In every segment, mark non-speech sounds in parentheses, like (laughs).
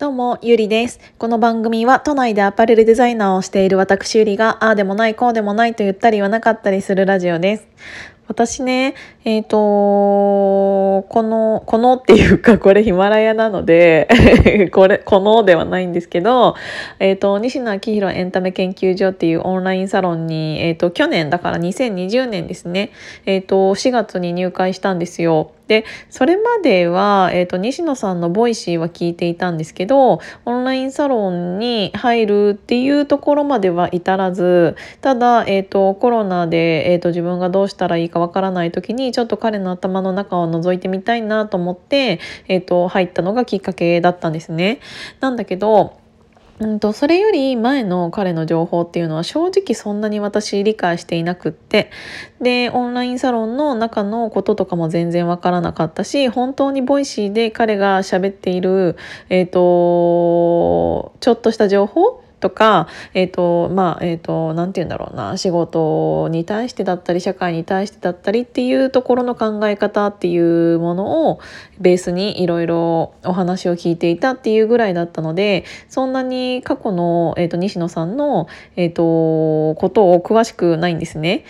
どうも、ゆりです。この番組は都内でアパレルデザイナーをしている私ゆりが、ああでもない、こうでもないと言ったり言わなかったりするラジオです。私ね、えっ、ー、と、この、このっていうか、これヒマラヤなので (laughs) これ、このではないんですけど、えっ、ー、と、西野亮廣エンタメ研究所っていうオンラインサロンに、えっ、ー、と、去年、だから2020年ですね、えっ、と、4月に入会したんですよ。でそれまでは、えーと、西野さんの Voicy は聞いていたんですけどオンラインサロンに入るっていうところまでは至らずただ、えーと、コロナで、えーと、自分がどうしたらいいかわからない時にちょっと彼の頭の中を覗いてみたいなと思って、えー、と入ったのがきっかけだったんですね。なんだけどうんとそれより前の彼の情報っていうのは正直そんなに私理解していなくってでオンラインサロンの中のこととかも全然わからなかったし本当に Voicy で彼が喋っている、えーとちょっとした情報とか、えっ、ー、と、まあ、えっ、ー、と、なんて言うんだろうな、仕事に対してだったり、社会に対してだったりっていうところの考え方っていうものをベースにいろいろお話を聞いていたっていうぐらいだったので、そんなに過去の、えっ、ー、と、西野さんの、えっ、と、ことを詳しくないんですね。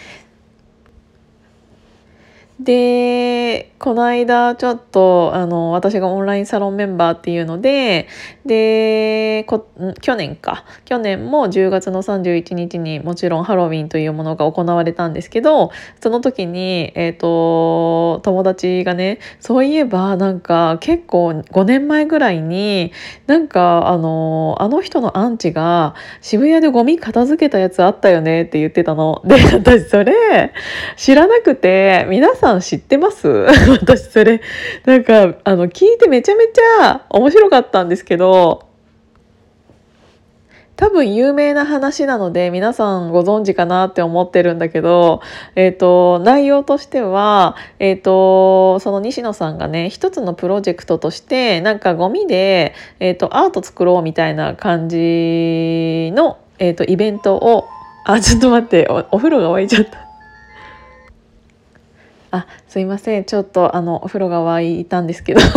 でこの間ちょっとあの私がオンラインサロンメンバーっていうのでで去年か去年も10月の31日にもちろんハロウィンというものが行われたんですけどその時に、えーと、友達がねそういえばなんか結構5年前ぐらいになんかあのあの人のアンチが渋谷でゴミ片付けたやつあったよねって言ってたの。で私それ知らなくて皆さんん知ってます？(laughs) 私それなんかあの聞いてめちゃめちゃ面白かったんですけど多分有名な話なので皆さんご存知かなって思ってるんだけど、えっ、ー、と、内容としては、えっ、ー、と、その西野さんがね、一つのプロジェクトとして、なんかゴミで、えっ、ー、と、アート作ろうみたいな感じの、えっ、と、イベントを、あ、ちょっと待ってお、お風呂が沸いちゃった。あすいません。ちょっとあのお風呂が沸いたんですけど。(laughs)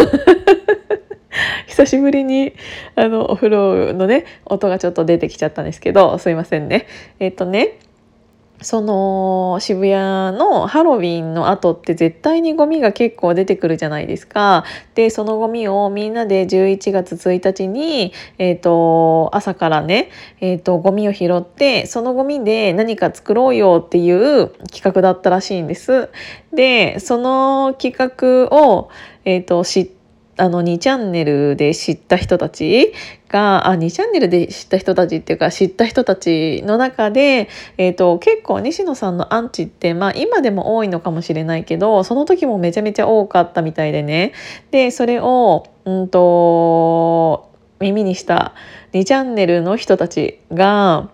久しぶりにあのお風呂のね音がちょっと出てきちゃったんですけど。すいませんね。えっ、とね。その渋谷のハロウィンの後って絶対にゴミが結構出てくるじゃないですか。でそのゴミをみんなで11月1日に、えーと、朝からね、えーと、ゴミを拾ってそのゴミで何か作ろうよっていう企画だったらしいんです。でその企画を、えーと知ってあの2チャンネルで知った人たちがあ2チャンネルで知った人たちっていうか知った人たちの中で、えーと、結構西野さんのアンチって、まあ、今でも多いのかもしれないけどその時もめちゃめちゃ多かったみたいでね。でそれを、うんと耳にした2チャンネルの人たちが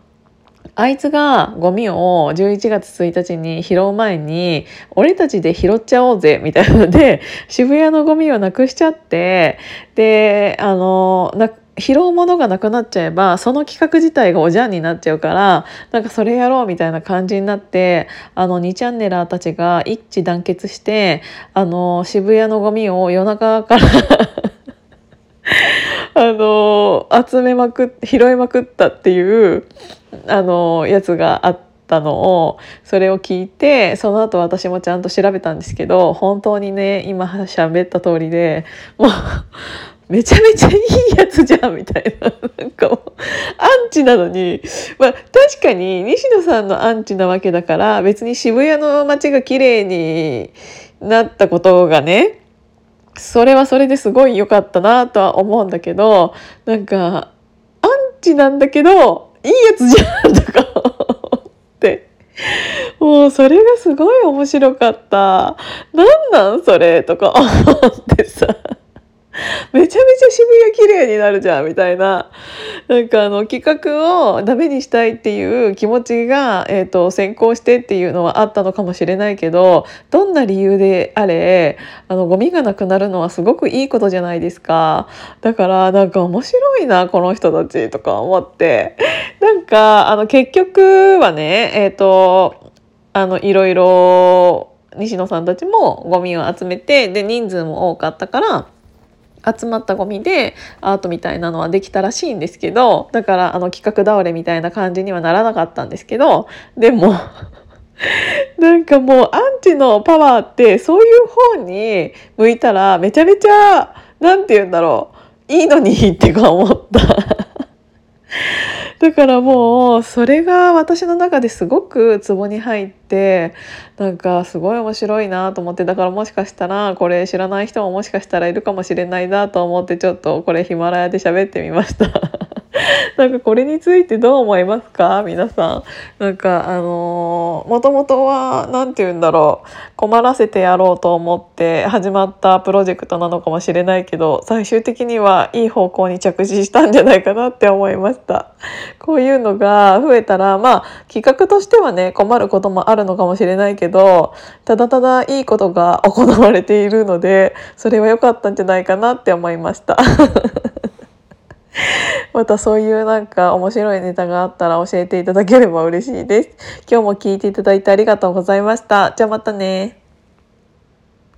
あいつがゴミを11月1日に拾う前に俺たちで拾っちゃおうぜみたいなので (laughs) 渋谷のゴミをなくしちゃってであのな拾うものがなくなっちゃえばその企画自体がおじゃんになっちゃうからなんかそれやろうみたいな感じになってあの2チャンネラーたちが一致団結してあの渋谷のゴミを夜中から (laughs) あの集めまく拾いまくったっていうあのやつがあったのをそれを聞いてその後私もちゃんと調べたんですけど本当にね今喋った通りでもうめちゃめちゃいいやつじゃんみたいななんかもうアンチなのにまあ確かに西野さんのアンチなわけだから別に渋谷の街が綺麗になったことがねそれはそれですごい良かったなとは思うんだけどなんかアンチなんだけどいいやつじゃんとか (laughs) って。もうそれがすごい面白かった。何なんそれとか思ってさ。(laughs) めちゃめちゃ渋谷綺麗になるじゃんみたいな。なんかあの企画をダメにしたいっていう気持ちが、えーと、先行してっていうのはあったのかもしれないけどどんな理由であれあのゴミがなくなるのはすごくいいことじゃないですか。だからなんか面白いなこの人たちとか思って。なんかあの結局はねえっ、ー、とあのいろいろ西野さんたちもゴミを集めてで人数も多かったから集まったゴミでアートみたいなのはできたらしいんですけどだからあの企画倒れみたいな感じにはならなかったんですけどでも (laughs) なんかもうアンチのパワーってそういう方に向いたらめちゃめちゃ何て言うんだろういいのにってか思った。だからもうそれが私の中ですごくツボに入ってなんかすごい面白いなと思ってだからもしかしたらこれ知らない人ももしかしたらいるかもしれないなと思ってちょっとこれヒマラヤで喋ってみました。(laughs) なんかこれについてどう思いますか？皆さん。なんかあのー、もともとは何て言うんだろう困らせてやろうと思って始まったプロジェクトなのかもしれないけど最終的にはいい方向に着地したんじゃないかなって思いました。こういうのが増えたらまあ企画としてはね困ることもあるのかもしれないけどただただいいことが行われているのでそれは良かったんじゃないかなって思いました。(laughs) (laughs) またそういうなんか面白いネタがあったら教えていただければ嬉しいです。今日も聞いていただいてありがとうございました。じゃあまたね。